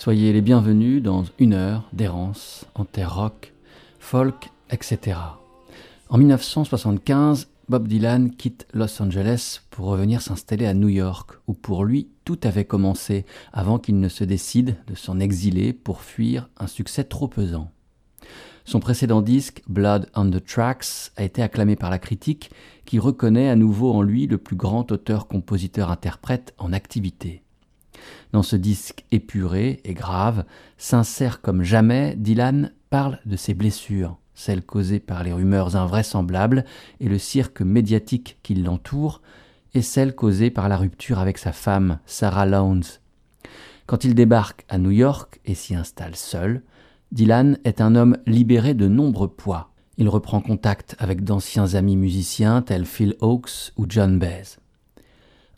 Soyez les bienvenus dans une heure d'errance en terre rock, folk, etc. En 1975, Bob Dylan quitte Los Angeles pour revenir s'installer à New York, où pour lui tout avait commencé avant qu'il ne se décide de s'en exiler pour fuir un succès trop pesant. Son précédent disque, Blood on the Tracks, a été acclamé par la critique qui reconnaît à nouveau en lui le plus grand auteur-compositeur-interprète en activité. Dans ce disque épuré et grave, sincère comme jamais, Dylan parle de ses blessures, celles causées par les rumeurs invraisemblables et le cirque médiatique qui l'entoure, et celles causées par la rupture avec sa femme, Sarah Lowndes. Quand il débarque à New York et s'y installe seul, Dylan est un homme libéré de nombreux poids. Il reprend contact avec d'anciens amis musiciens tels Phil Oakes ou John Baez.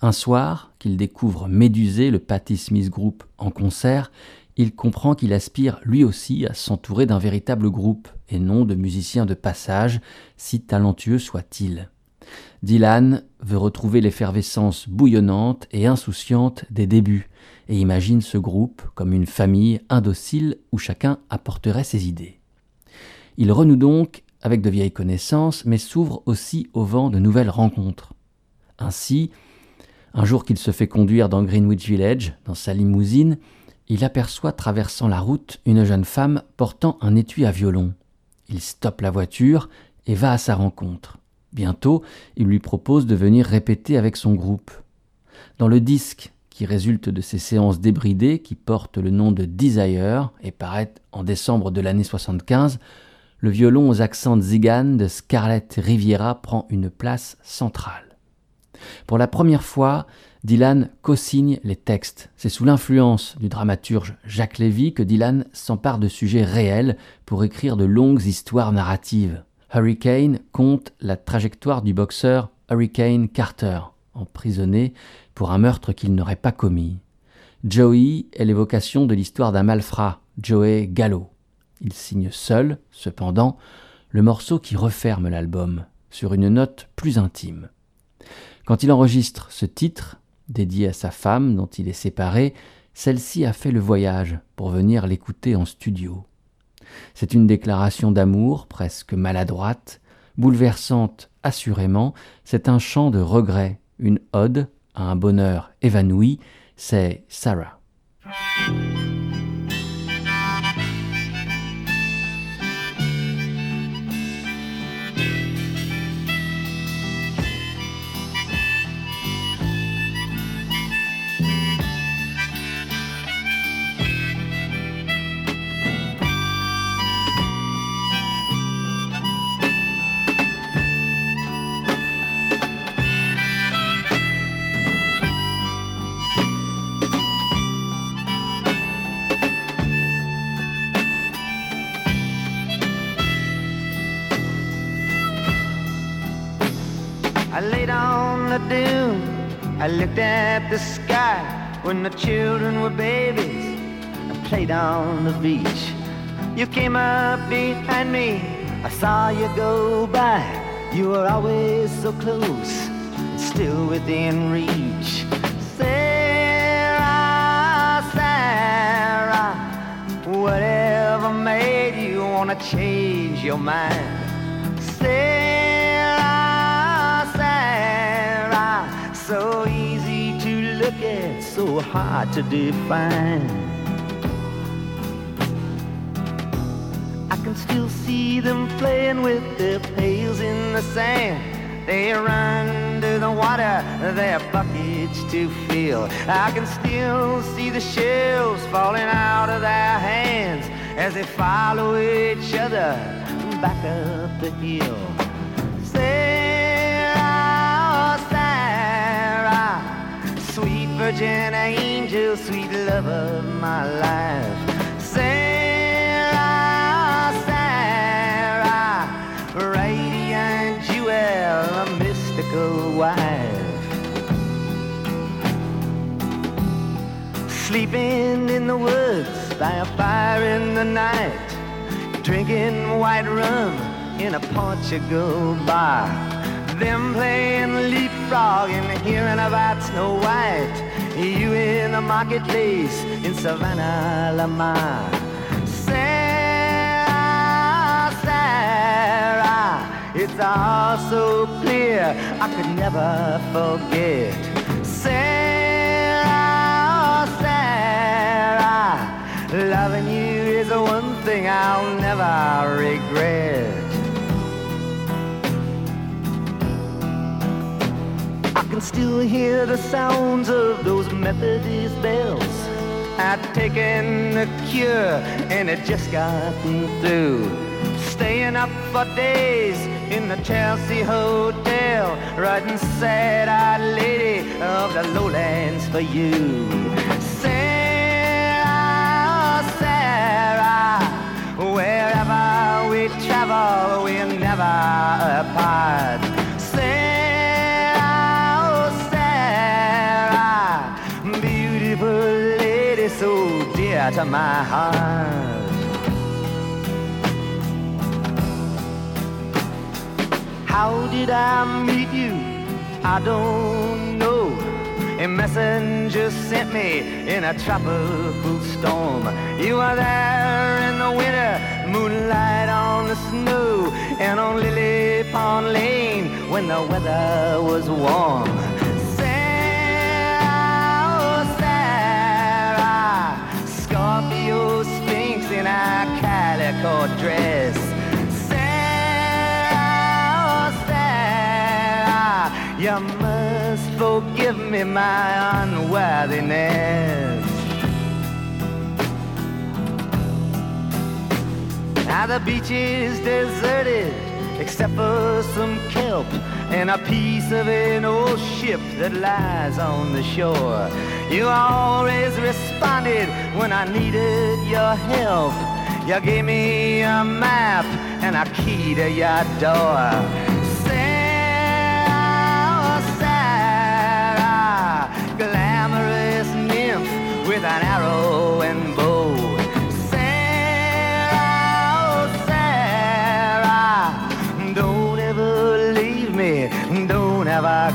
Un soir, qu'il découvre médusé le Patti Smith Group en concert, il comprend qu'il aspire lui aussi à s'entourer d'un véritable groupe et non de musiciens de passage, si talentueux soit-il. Dylan veut retrouver l'effervescence bouillonnante et insouciante des débuts, et imagine ce groupe comme une famille indocile où chacun apporterait ses idées. Il renoue donc avec de vieilles connaissances, mais s'ouvre aussi au vent de nouvelles rencontres. Ainsi, un jour qu'il se fait conduire dans Greenwich Village, dans sa limousine, il aperçoit traversant la route une jeune femme portant un étui à violon. Il stoppe la voiture et va à sa rencontre. Bientôt, il lui propose de venir répéter avec son groupe. Dans le disque qui résulte de ces séances débridées qui portent le nom de Desire et paraît en décembre de l'année 75, le violon aux accents zigane de Scarlett Riviera prend une place centrale. Pour la première fois, Dylan co-signe les textes. C'est sous l'influence du dramaturge Jacques Lévy que Dylan s'empare de sujets réels pour écrire de longues histoires narratives. Hurricane compte la trajectoire du boxeur Hurricane Carter, emprisonné pour un meurtre qu'il n'aurait pas commis. Joey est l'évocation de l'histoire d'un malfrat, Joey Gallo. Il signe seul, cependant, le morceau qui referme l'album, sur une note plus intime. Quand il enregistre ce titre, dédié à sa femme dont il est séparé, celle-ci a fait le voyage pour venir l'écouter en studio. C'est une déclaration d'amour presque maladroite, bouleversante assurément, c'est un chant de regret, une ode à un bonheur évanoui, c'est Sarah. I looked at the sky when the children were babies and played on the beach. You came up behind me, I saw you go by. You were always so close, still within reach. Sarah, Sarah, whatever made you wanna change your mind? Sarah, so hard to define. I can still see them playing with their pails in the sand. They run to the water, their buckets to fill. I can still see the shells falling out of their hands as they follow each other back up the hill. Virgin angel, sweet love of my life. Sarah, Sarah, radiant jewel, a mystical wife. Sleeping in the woods by a fire in the night, drinking white rum in a Portugal bar them playing leapfrog and hearing about Snow White. You in the marketplace in Savannah, Lamar. Sarah, Sarah, it's all so clear I could never forget. Sarah, Sarah, loving you is the one thing I'll never regret. Can still hear the sounds of those Methodist bells. I'd taken a cure and it just gotten through. Staying up for days in the Chelsea Hotel, writing sad-eyed lady of the lowlands for you. Sarah, Sarah, wherever we travel, we're never apart. To my heart. How did I meet you? I don't know. A messenger sent me in a tropical storm. You were there in the winter, moonlight on the snow, and on Lily Pond Lane when the weather was warm. A calico dress. Sarah, oh, Sarah, you must forgive me my unworthiness. Now the beach is deserted except for some kelp and a piece of an old ship that lies on the shore. You always responded when I needed your help. You gave me a map and a key to your door.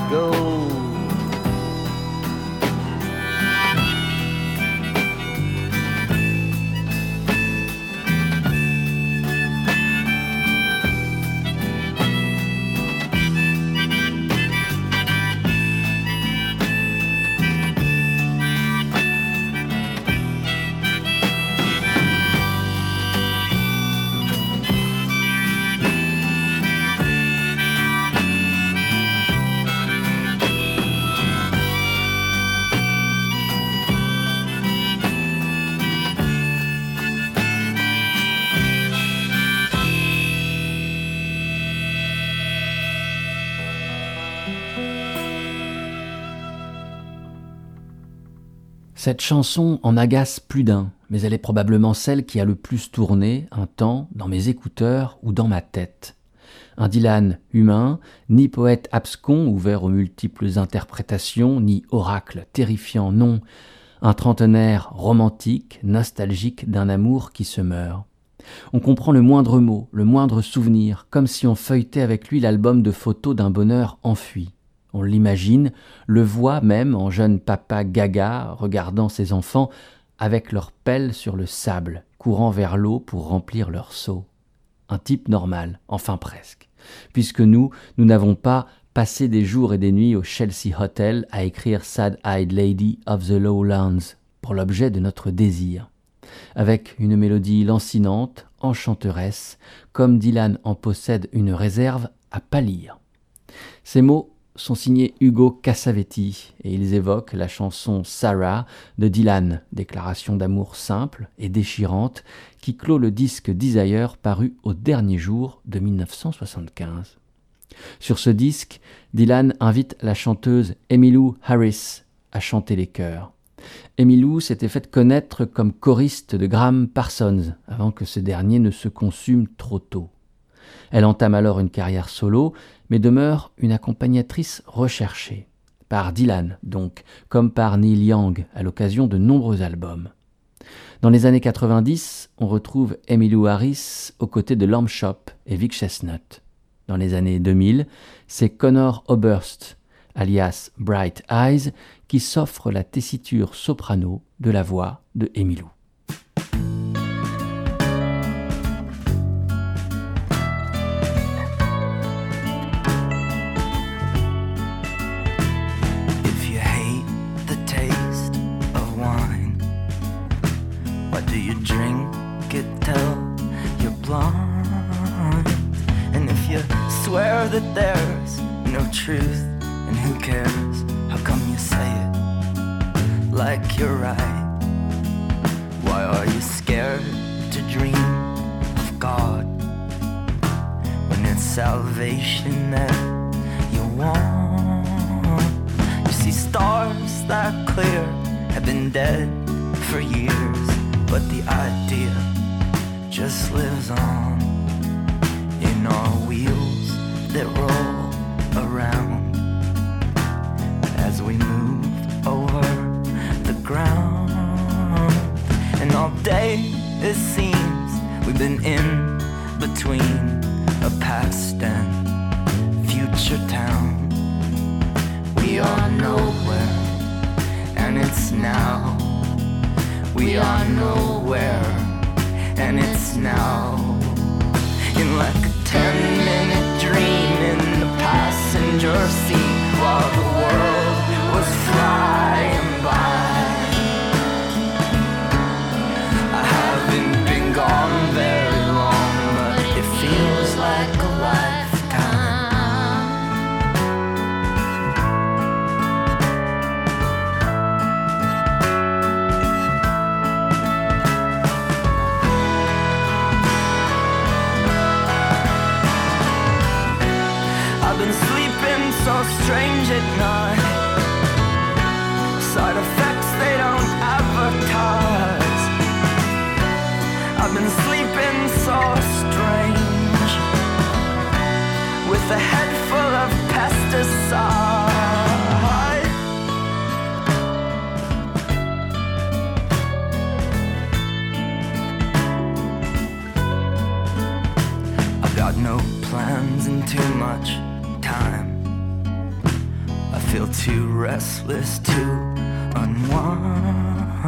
Go. Cette chanson en agace plus d'un, mais elle est probablement celle qui a le plus tourné un temps dans mes écouteurs ou dans ma tête. Un Dylan humain, ni poète abscon ouvert aux multiples interprétations, ni oracle terrifiant, non. Un trentenaire romantique, nostalgique d'un amour qui se meurt. On comprend le moindre mot, le moindre souvenir, comme si on feuilletait avec lui l'album de photos d'un bonheur enfui. On l'imagine, le voit même en jeune papa gaga regardant ses enfants avec leurs pelles sur le sable, courant vers l'eau pour remplir leur seau. Un type normal, enfin presque, puisque nous, nous n'avons pas passé des jours et des nuits au Chelsea Hotel à écrire Sad-Eyed Lady of the Lowlands pour l'objet de notre désir. Avec une mélodie lancinante, enchanteresse, comme Dylan en possède une réserve à pâlir. Ces mots sont signés Hugo Cassavetti et ils évoquent la chanson Sarah de Dylan, déclaration d'amour simple et déchirante qui clôt le disque Desire paru au dernier jour de 1975. Sur ce disque, Dylan invite la chanteuse Emmylou Harris à chanter les chœurs. Emmylou s'était faite connaître comme choriste de Graham Parsons avant que ce dernier ne se consume trop tôt. Elle entame alors une carrière solo, mais demeure une accompagnatrice recherchée. Par Dylan, donc, comme par Neil Young, à l'occasion de nombreux albums. Dans les années 90, on retrouve Emmylou Harris aux côtés de Lamb Chop et Vic Chestnut. dans les années 2000, c'est Connor Oberst, alias Bright Eyes, qui s'offre la tessiture soprano de la voix de Emilou. that there's no truth, and who cares? How come you say it like you're right? Why are you scared to dream of God when it's salvation that you want? You see, stars that clear have been dead for years, but the idea just lives on in our wheels it seems we've been in between a past and future town. We are nowhere, and it's now. We are nowhere, and it's now. In like a ten minute dream in the passenger seat while the world was flying strange at night. Side effects they don't advertise. I've been sleeping so strange. With a head full of pesticide. Too restless to unwind.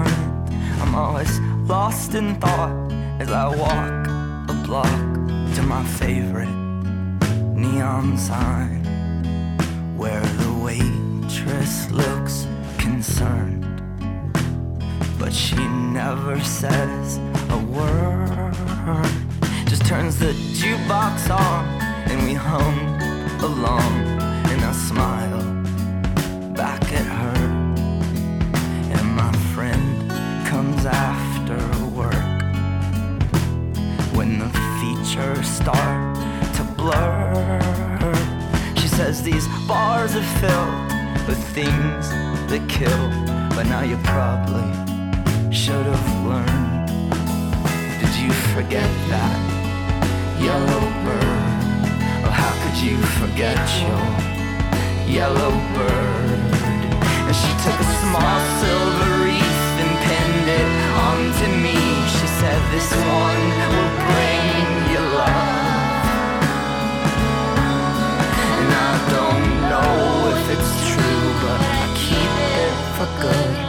I'm always lost in thought as I walk a block to my favorite neon sign where the waitress looks concerned. But she never says a word just turns the jukebox on and we hum along and I smile start to blur she says these bars are filled with things that kill but now you probably should have learned did you forget that yellow bird? Oh, how could you forget your yellow bird? And she took a small silver wreath and pinned it onto me. She said, This one will love. And I don't know if it's true, but I keep it for good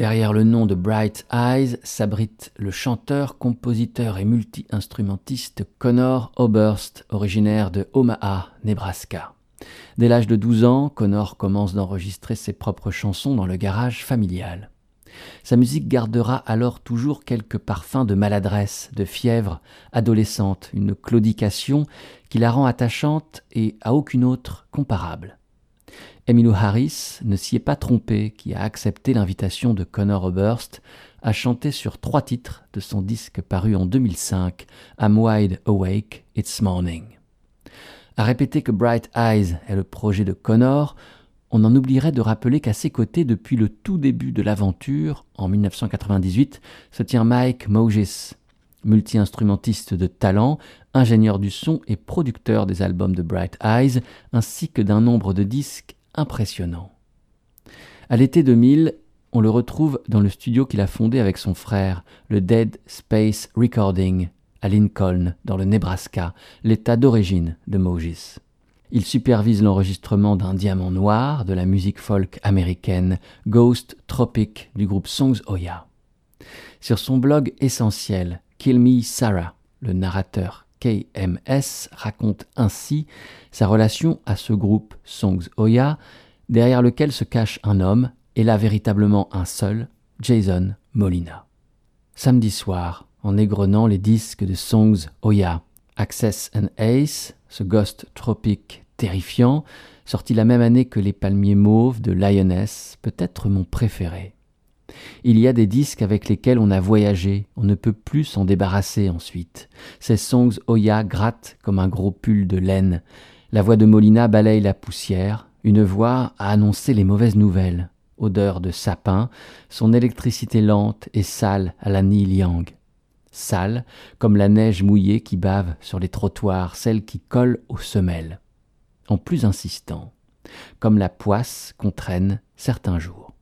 Derrière le nom de Bright Eyes s'abrite le chanteur, compositeur et multi-instrumentiste Connor Oberst, originaire de Omaha, Nebraska. Dès l'âge de 12 ans, Connor commence d'enregistrer ses propres chansons dans le garage familial. Sa musique gardera alors toujours quelques parfums de maladresse, de fièvre adolescente, une claudication qui la rend attachante et à aucune autre comparable. Emmylou Harris ne s'y est pas trompé, qui a accepté l'invitation de Connor Oberst à chanter sur trois titres de son disque paru en 2005, I'm Wide Awake, It's Morning. À répéter que Bright Eyes est le projet de Connor, on en oublierait de rappeler qu'à ses côtés, depuis le tout début de l'aventure, en 1998, se tient Mike Mogis, multi-instrumentiste de talent, ingénieur du son et producteur des albums de Bright Eyes, ainsi que d'un nombre de disques impressionnants. À l'été 2000, on le retrouve dans le studio qu'il a fondé avec son frère, le Dead Space Recording, à Lincoln, dans le Nebraska, l'état d'origine de Mogis. Il supervise l'enregistrement d'un diamant noir de la musique folk américaine Ghost Tropic du groupe Songs Oya. Sur son blog essentiel, Kill Me Sarah, le narrateur KMS raconte ainsi sa relation à ce groupe Songs Oya, derrière lequel se cache un homme, et là véritablement un seul, Jason Molina. Samedi soir, en égrenant les disques de Songs Oya, Access and Ace, ce ghost tropique terrifiant, sorti la même année que Les Palmiers Mauves de Lioness, peut-être mon préféré. Il y a des disques avec lesquels on a voyagé, on ne peut plus s'en débarrasser ensuite. Ces songs Oya grattent comme un gros pull de laine. La voix de Molina balaye la poussière, une voix a annoncé les mauvaises nouvelles. Odeur de sapin, son électricité lente et sale à la Neil Yang sale, comme la neige mouillée qui bave sur les trottoirs, celle qui colle aux semelles, en plus insistant, comme la poisse qu'on traîne certains jours.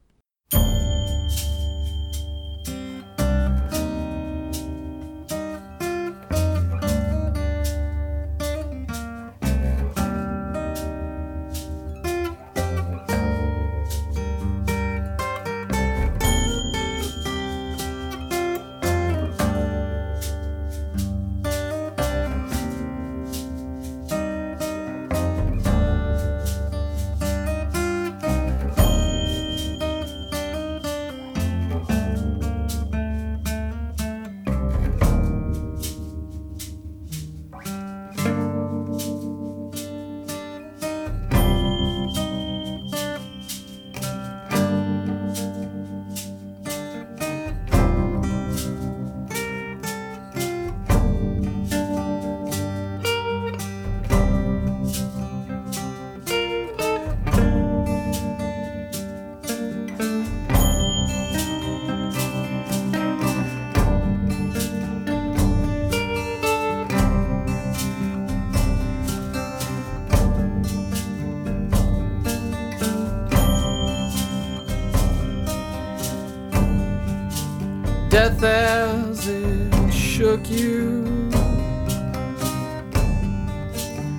Death as it shook you.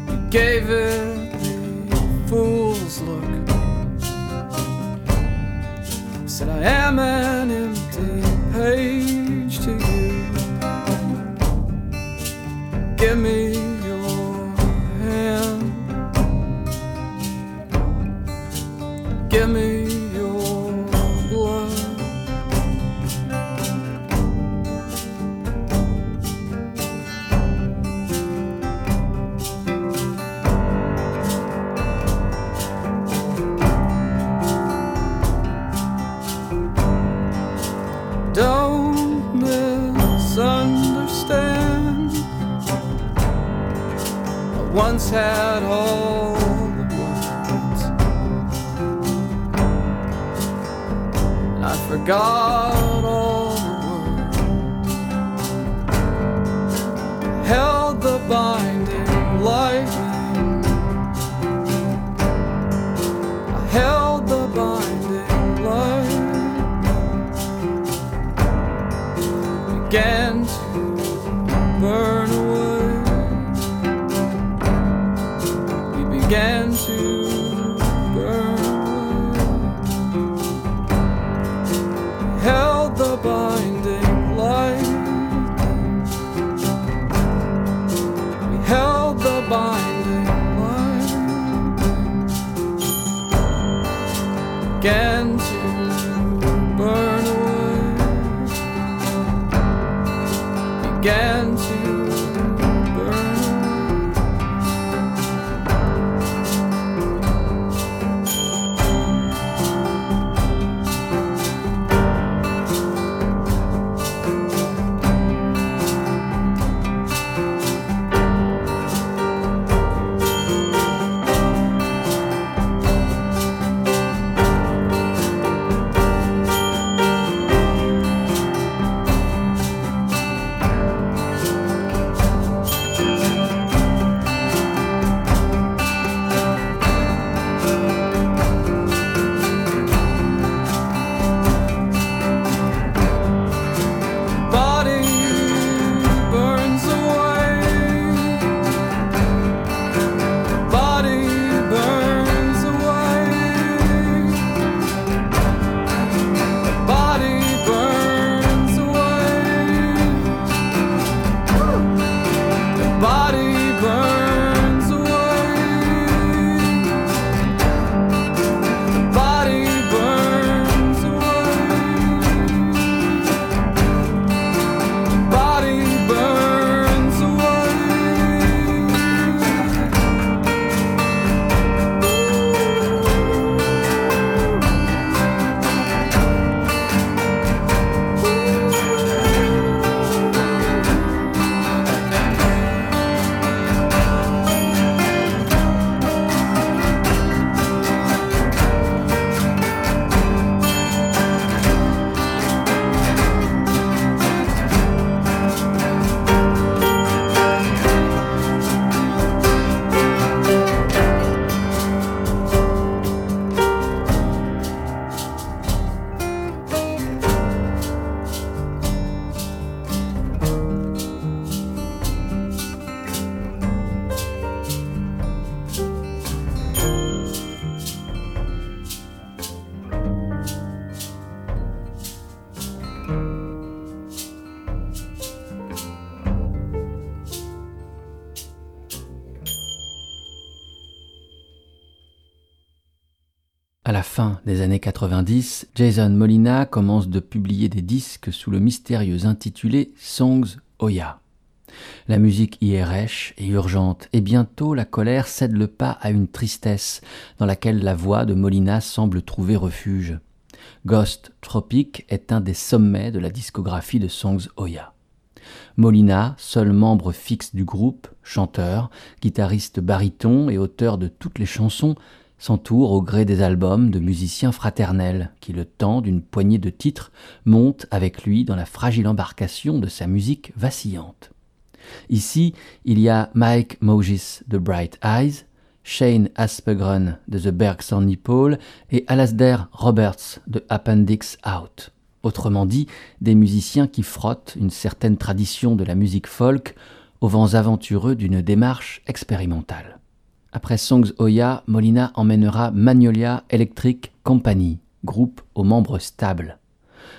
You gave it the fool's look. Said, I am an empty page to you. Give me Had all the words, and I forgot began to des années 90, Jason Molina commence de publier des disques sous le mystérieux intitulé Songs Oya. La musique y est rêche et urgente, et bientôt la colère cède le pas à une tristesse dans laquelle la voix de Molina semble trouver refuge. Ghost Tropic est un des sommets de la discographie de Songs Oya. Molina, seul membre fixe du groupe, chanteur, guitariste baryton et auteur de toutes les chansons, s'entoure au gré des albums de musiciens fraternels qui, le temps d'une poignée de titres, montent avec lui dans la fragile embarcation de sa musique vacillante. Ici, il y a Mike Mogis de Bright Eyes, Shane Aspegren de The Bergs on Nipple et Alasdair Roberts de Appendix Out. Autrement dit, des musiciens qui frottent une certaine tradition de la musique folk aux vents aventureux d'une démarche expérimentale. Après Songs Oya, Molina emmènera Magnolia Electric Company, groupe aux membres stables.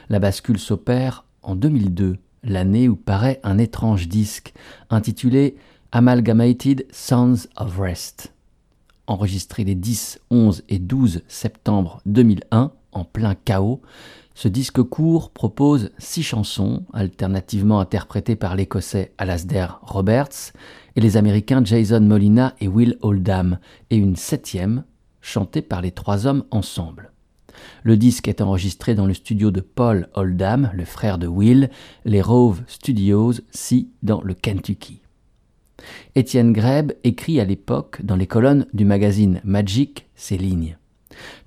La bascule s'opère en 2002, l'année où paraît un étrange disque intitulé Amalgamated Sounds of Rest. Enregistré les 10, 11 et 12 septembre 2001, en plein chaos, ce disque court propose six chansons, alternativement interprétées par l'écossais Alasdair Roberts et les américains Jason Molina et Will Oldham, et une septième, chantée par les trois hommes ensemble. Le disque est enregistré dans le studio de Paul Oldham, le frère de Will, les Rove Studios, si dans le Kentucky. Étienne Greb écrit à l'époque dans les colonnes du magazine Magic ces lignes.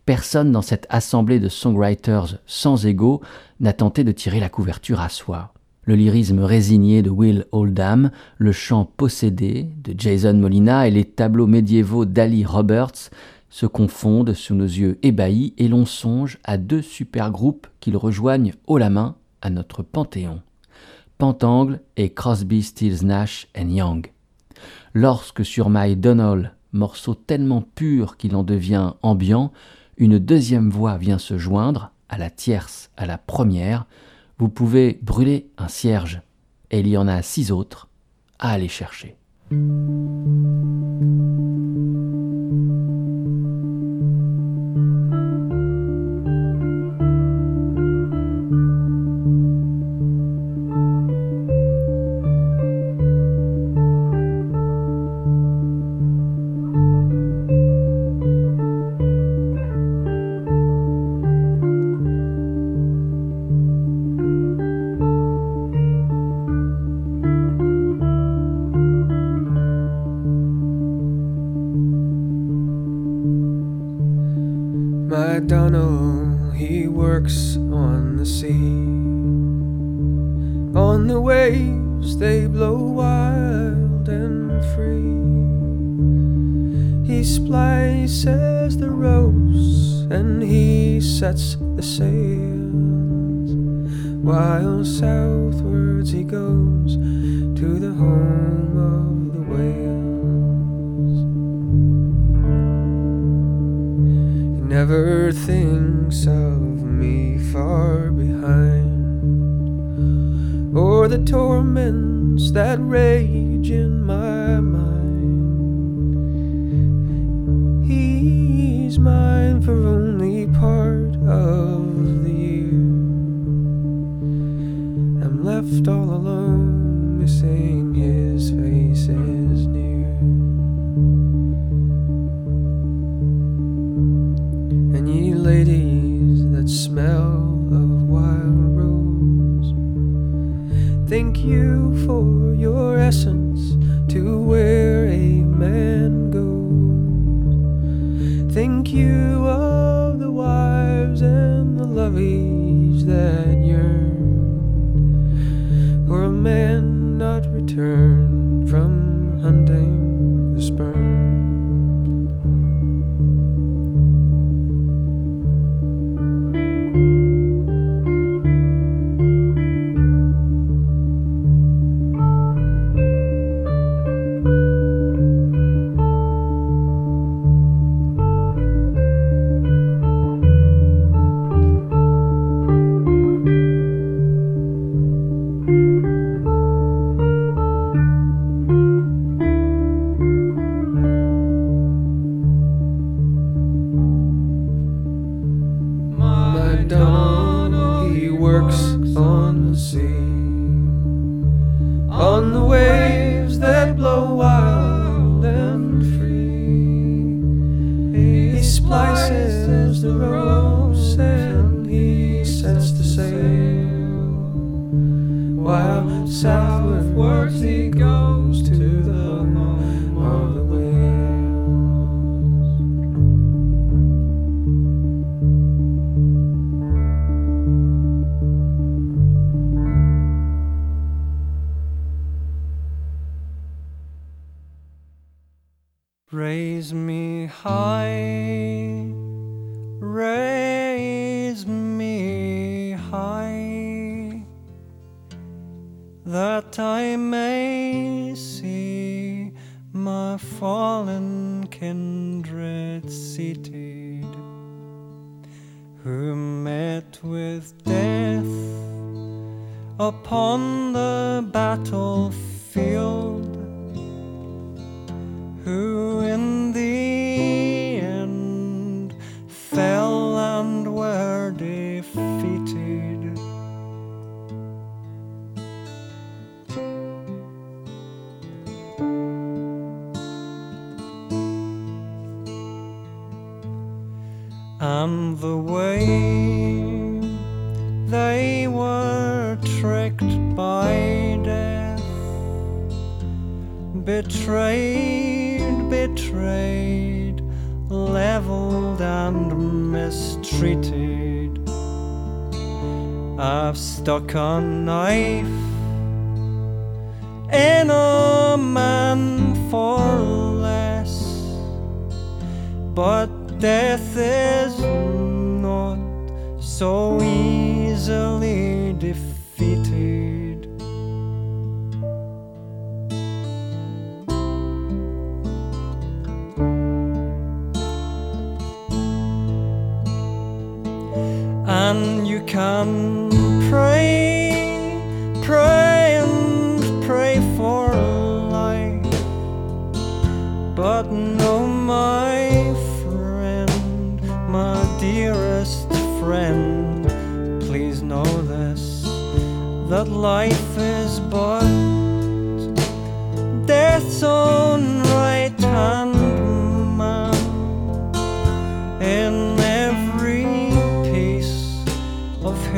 Personne dans cette assemblée de songwriters sans ego n'a tenté de tirer la couverture à soi. Le lyrisme résigné de Will Oldham, le chant possédé de Jason Molina et les tableaux médiévaux d'Ali Roberts se confondent sous nos yeux ébahis et l'on songe à deux supergroupes qu'ils rejoignent haut la main à notre panthéon. Pentangle et Crosby, Stills, Nash Young. Lorsque sur My Donald, morceau tellement pur qu'il en devient ambiant, une deuxième voix vient se joindre, à la tierce, à la première, vous pouvez brûler un cierge, et il y en a six autres à aller chercher. Donald, he works on the sea. On the waves, they blow wild and free. He splices the ropes and he sets the sails. While southwards he goes to the home of the whale. Never thinks of me far behind, or the torments that rage in my mind. He's mine for only part of the year. I'm left all alone, and mistreated. I've stuck a knife in a man for less, but death is not so easily can pray, pray and pray for life. But no, my friend, my dearest friend, please know this that life is but death's own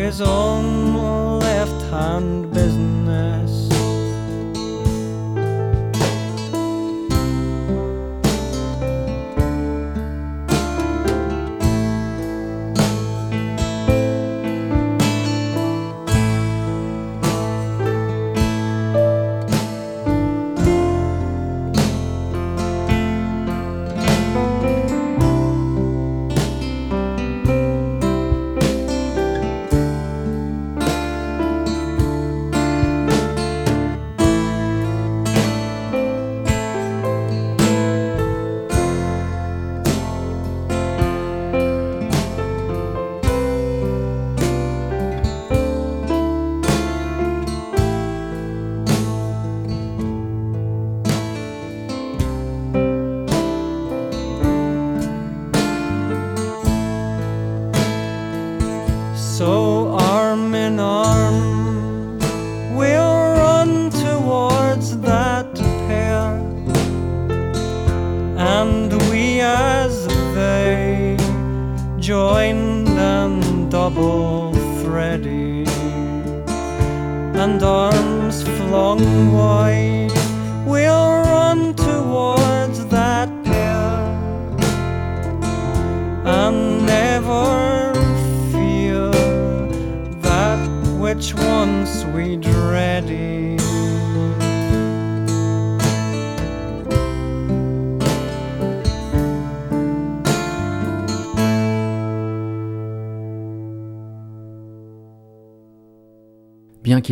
his own left hand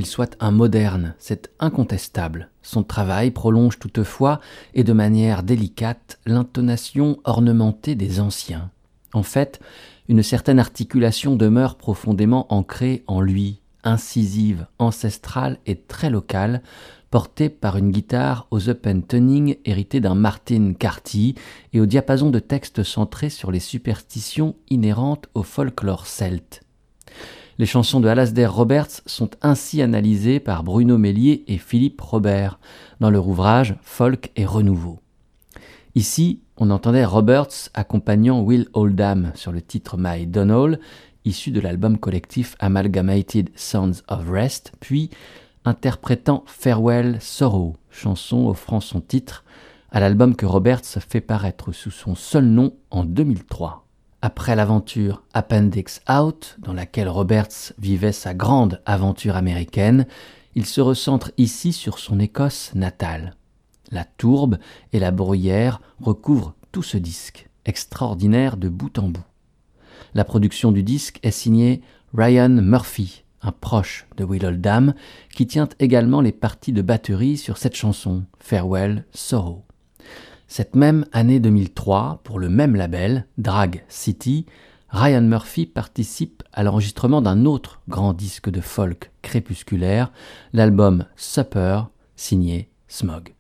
soit un moderne, c'est incontestable. Son travail prolonge toutefois, et de manière délicate, l'intonation ornementée des anciens. En fait, une certaine articulation demeure profondément ancrée en lui, incisive, ancestrale et très locale, portée par une guitare aux open tuning héritée d'un Martin Carty et au diapason de textes centrés sur les superstitions inhérentes au folklore celte. Les chansons de Alasdair Roberts sont ainsi analysées par Bruno Mélier et Philippe Robert dans leur ouvrage Folk et Renouveau. Ici, on entendait Roberts accompagnant Will Oldham sur le titre My Donald, issu de l'album collectif Amalgamated Sounds of Rest, puis interprétant Farewell Sorrow, chanson offrant son titre à l'album que Roberts fait paraître sous son seul nom en 2003. Après l'aventure Appendix Out, dans laquelle Roberts vivait sa grande aventure américaine, il se recentre ici sur son Écosse natale. La tourbe et la bruyère recouvrent tout ce disque, extraordinaire de bout en bout. La production du disque est signée Ryan Murphy, un proche de Will Oldham, qui tient également les parties de batterie sur cette chanson, Farewell Sorrow. Cette même année 2003, pour le même label, Drag City, Ryan Murphy participe à l'enregistrement d'un autre grand disque de folk crépusculaire, l'album Supper, signé Smog.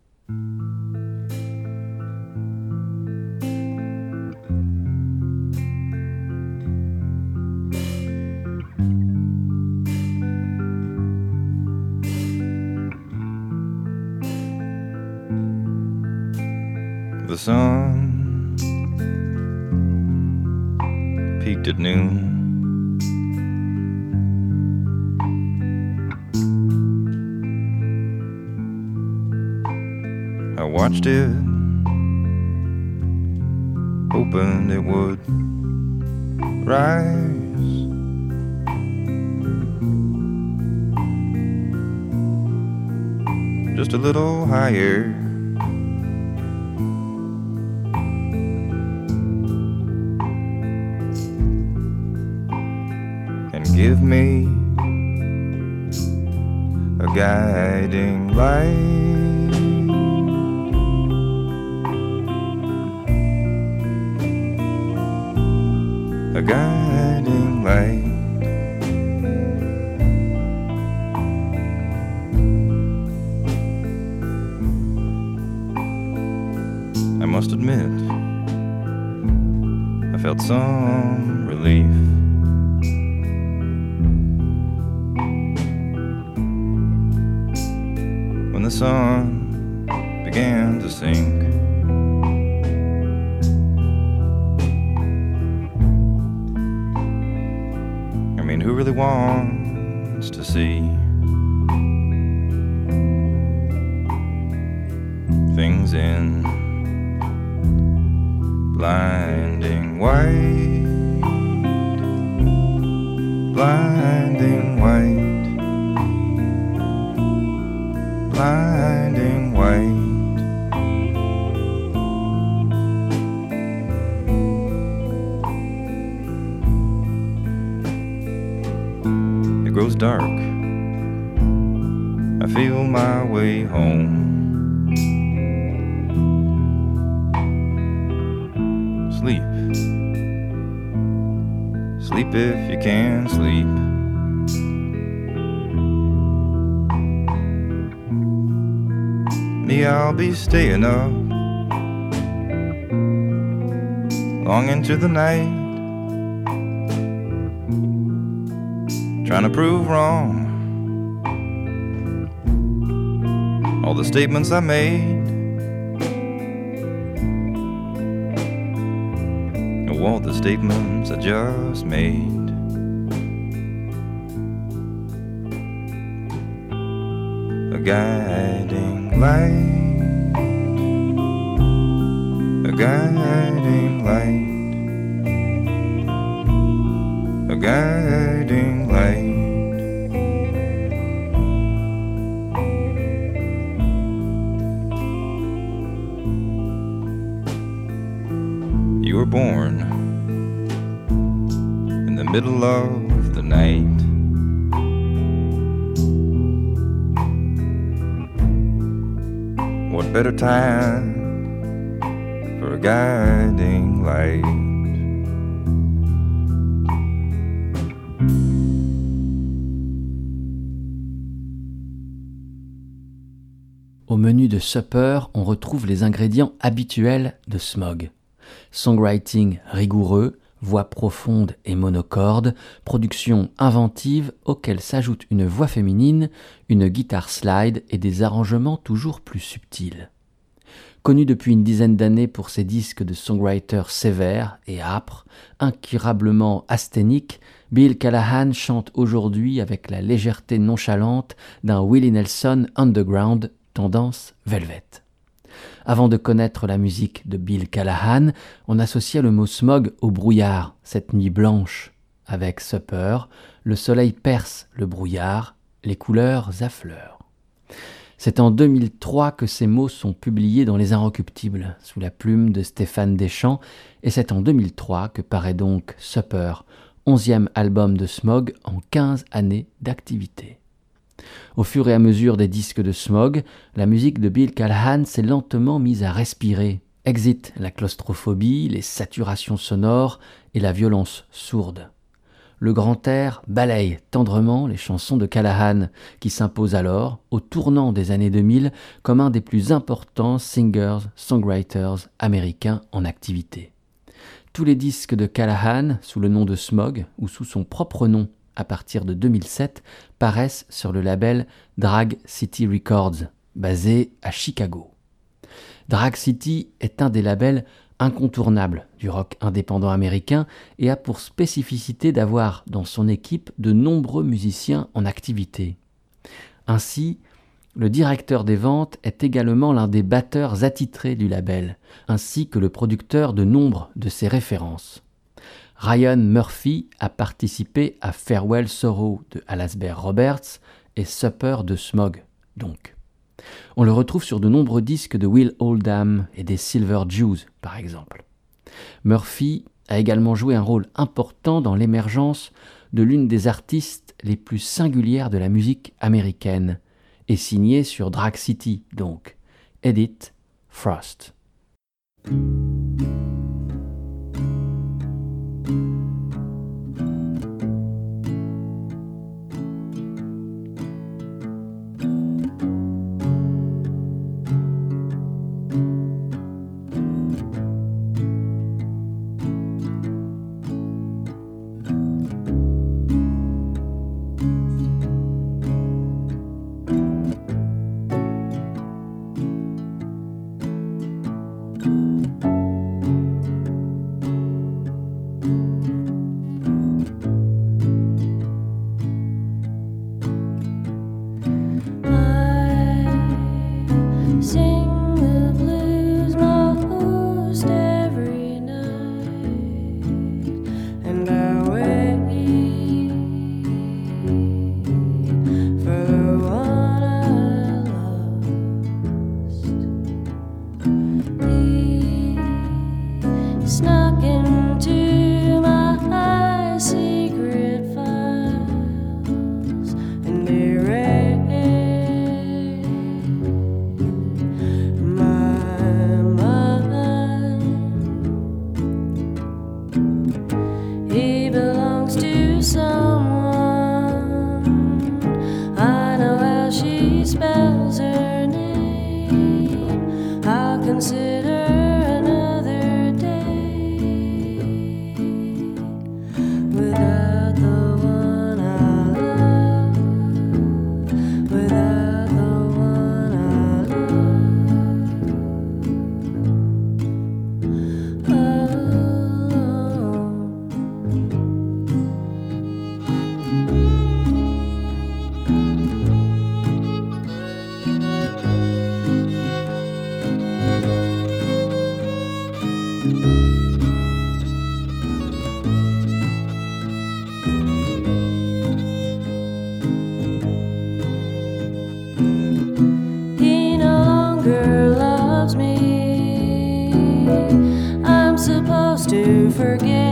The sun peaked at noon. I watched it, hoping it would rise. Just a little higher. Give me a guiding light. a guiding I'll be staying up long into the night. trying to prove wrong all the statements I made. Oh, all the statements I just made. A guiding light, guiding light a guiding light. You were born in the middle of the night. What better time Au menu de Supper, on retrouve les ingrédients habituels de Smog. Songwriting rigoureux, voix profonde et monocorde, production inventive auquel s'ajoute une voix féminine, une guitare slide et des arrangements toujours plus subtils. Connu depuis une dizaine d'années pour ses disques de songwriter sévères et âpres, incurablement asthéniques, Bill Callahan chante aujourd'hui avec la légèreté nonchalante d'un Willie Nelson underground tendance velvet. Avant de connaître la musique de Bill Callahan, on associait le mot smog au brouillard, cette nuit blanche. Avec Supper, le soleil perce le brouillard, les couleurs affleurent. C'est en 2003 que ces mots sont publiés dans Les Inrecuptibles, sous la plume de Stéphane Deschamps, et c'est en 2003 que paraît donc Supper, onzième album de Smog en 15 années d'activité. Au fur et à mesure des disques de Smog, la musique de Bill Callahan s'est lentement mise à respirer. Exit la claustrophobie, les saturations sonores et la violence sourde le grand air balaye tendrement les chansons de Callahan, qui s'impose alors, au tournant des années 2000, comme un des plus importants singers-songwriters américains en activité. Tous les disques de Callahan, sous le nom de Smog ou sous son propre nom à partir de 2007, paraissent sur le label Drag City Records, basé à Chicago. Drag City est un des labels incontournable du rock indépendant américain et a pour spécificité d'avoir dans son équipe de nombreux musiciens en activité. Ainsi, le directeur des ventes est également l'un des batteurs attitrés du label, ainsi que le producteur de nombre de ses références. Ryan Murphy a participé à Farewell Sorrow de Alasdair Roberts et Supper de Smog, donc. On le retrouve sur de nombreux disques de Will Oldham et des Silver Jews, par exemple. Murphy a également joué un rôle important dans l'émergence de l'une des artistes les plus singulières de la musique américaine, et signé sur Drag City, donc, Edith Frost. to.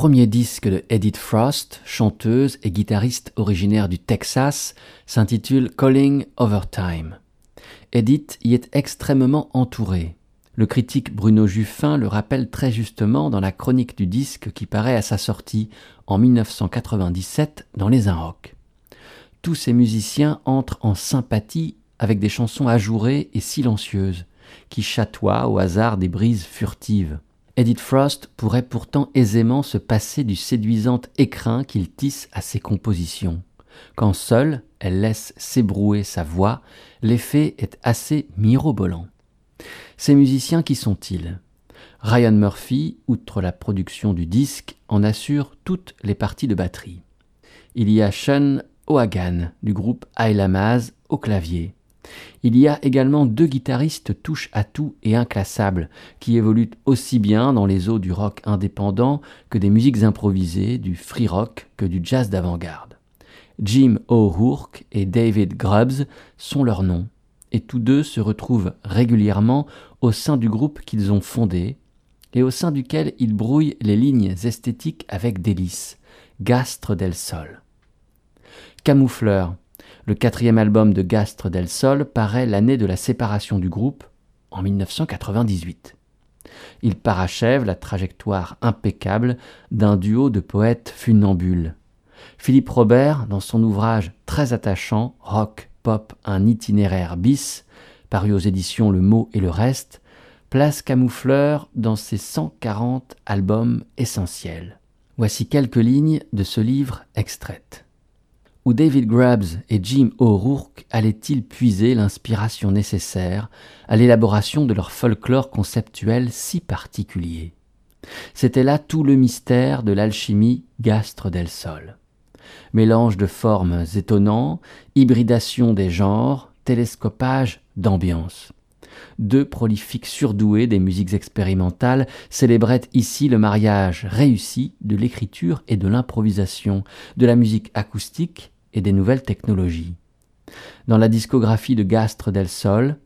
Premier disque de Edith Frost, chanteuse et guitariste originaire du Texas, s'intitule Calling Overtime. Edith y est extrêmement entourée. Le critique Bruno Juffin le rappelle très justement dans la chronique du disque qui paraît à sa sortie en 1997 dans Les Un Rock. Tous ces musiciens entrent en sympathie avec des chansons ajourées et silencieuses, qui chatoient au hasard des brises furtives. Edith Frost pourrait pourtant aisément se passer du séduisant écrin qu'il tisse à ses compositions. Quand seule elle laisse s'ébrouer sa voix, l'effet est assez mirobolant. Ces musiciens, qui sont-ils? Ryan Murphy, outre la production du disque, en assure toutes les parties de batterie. Il y a Sean O'Hagan du groupe Ailamaz au clavier. Il y a également deux guitaristes touche à tout et inclassables qui évoluent aussi bien dans les eaux du rock indépendant que des musiques improvisées, du free rock que du jazz d'avant-garde. Jim O'Rourke et David Grubbs sont leurs noms, et tous deux se retrouvent régulièrement au sein du groupe qu'ils ont fondé et au sein duquel ils brouillent les lignes esthétiques avec délice, Gastre del Sol. Camoufleur, le quatrième album de Gastre del Sol, paraît l'année de la séparation du groupe, en 1998. Il parachève la trajectoire impeccable d'un duo de poètes funambules. Philippe Robert, dans son ouvrage très attachant, Rock, Pop, un itinéraire bis, paru aux éditions Le Mot et le Reste, place Camoufleur dans ses 140 albums essentiels. Voici quelques lignes de ce livre extraites. Où David Grubbs et Jim O'Rourke allaient-ils puiser l'inspiration nécessaire à l'élaboration de leur folklore conceptuel si particulier? C'était là tout le mystère de l'alchimie Gastre del Sol mélange de formes étonnants, hybridation des genres, télescopage d'ambiance. Deux prolifiques surdoués des musiques expérimentales célébraient ici le mariage réussi de l'écriture et de l'improvisation, de la musique acoustique et des nouvelles technologies. Dans la discographie de Gastre del Sol,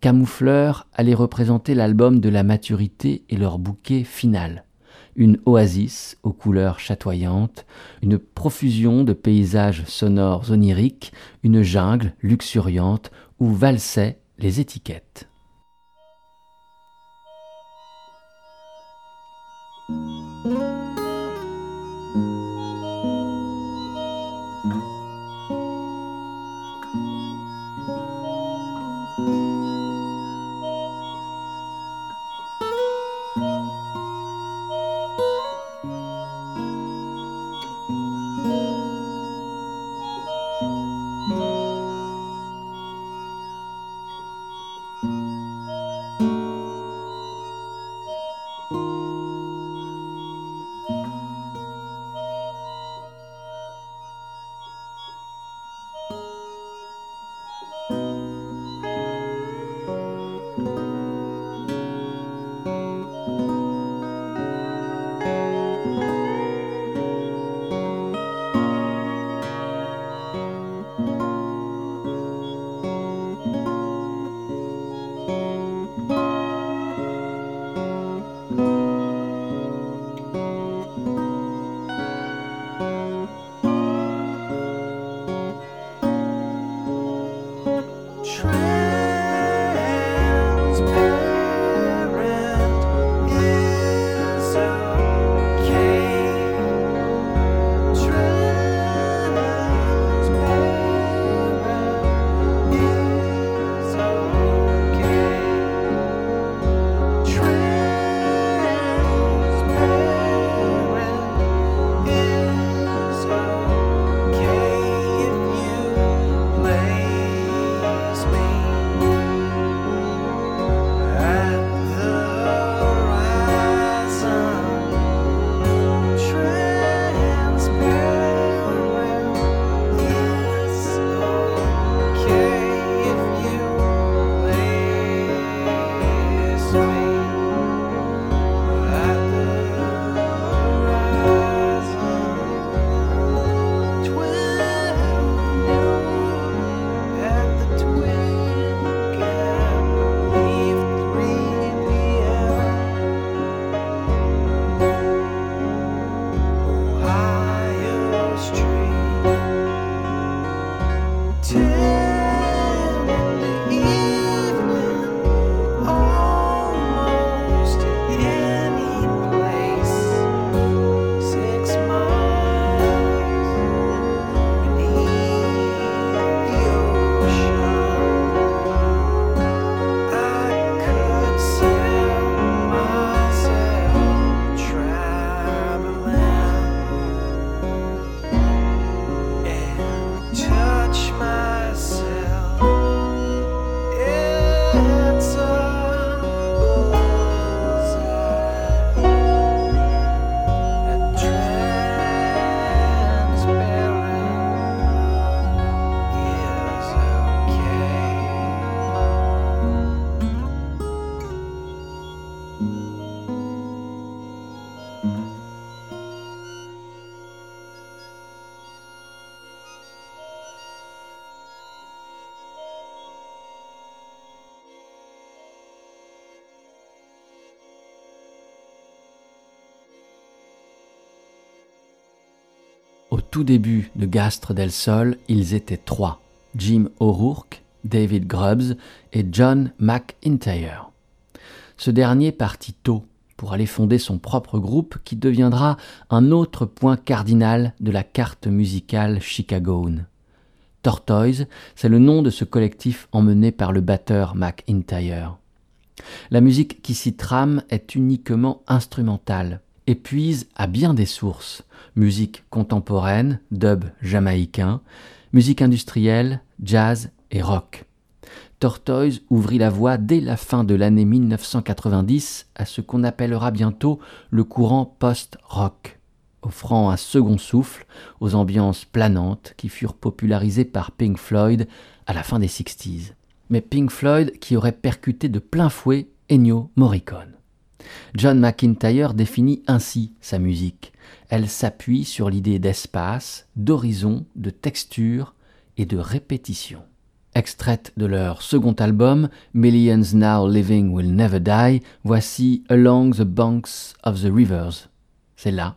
Camoufleur allait représenter l'album de la maturité et leur bouquet final une oasis aux couleurs chatoyantes, une profusion de paysages sonores oniriques, une jungle luxuriante où valsaient les étiquettes. Tout début de Gastre del Sol, ils étaient trois Jim O'Rourke, David Grubbs et John McIntyre. Ce dernier partit tôt pour aller fonder son propre groupe qui deviendra un autre point cardinal de la carte musicale chicagoane. Tortoise, c'est le nom de ce collectif emmené par le batteur McIntyre. La musique qui s'y trame est uniquement instrumentale et puise à bien des sources musique contemporaine, dub jamaïcain, musique industrielle, jazz et rock. Tortoise ouvrit la voie dès la fin de l'année 1990 à ce qu'on appellera bientôt le courant post-rock, offrant un second souffle aux ambiances planantes qui furent popularisées par Pink Floyd à la fin des 60s. Mais Pink Floyd qui aurait percuté de plein fouet Ennio Morricone. John McIntyre définit ainsi sa musique. Elle s'appuie sur l'idée d'espace, d'horizon, de texture et de répétition extraite de leur second album Millions Now Living Will Never Die, voici Along the Banks of the Rivers. C'est là,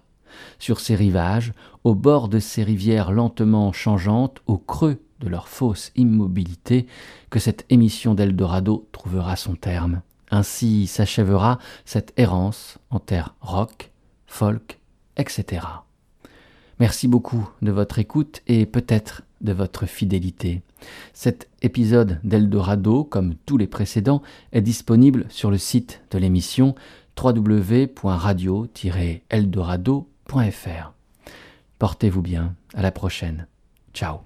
sur ces rivages, au bord de ces rivières lentement changeantes, au creux de leur fausse immobilité, que cette émission d'Eldorado trouvera son terme. Ainsi s'achèvera cette errance en terre rock, folk, etc. Merci beaucoup de votre écoute et peut-être de votre fidélité. Cet épisode d'Eldorado, comme tous les précédents, est disponible sur le site de l'émission www.radio-eldorado.fr. Portez-vous bien, à la prochaine. Ciao.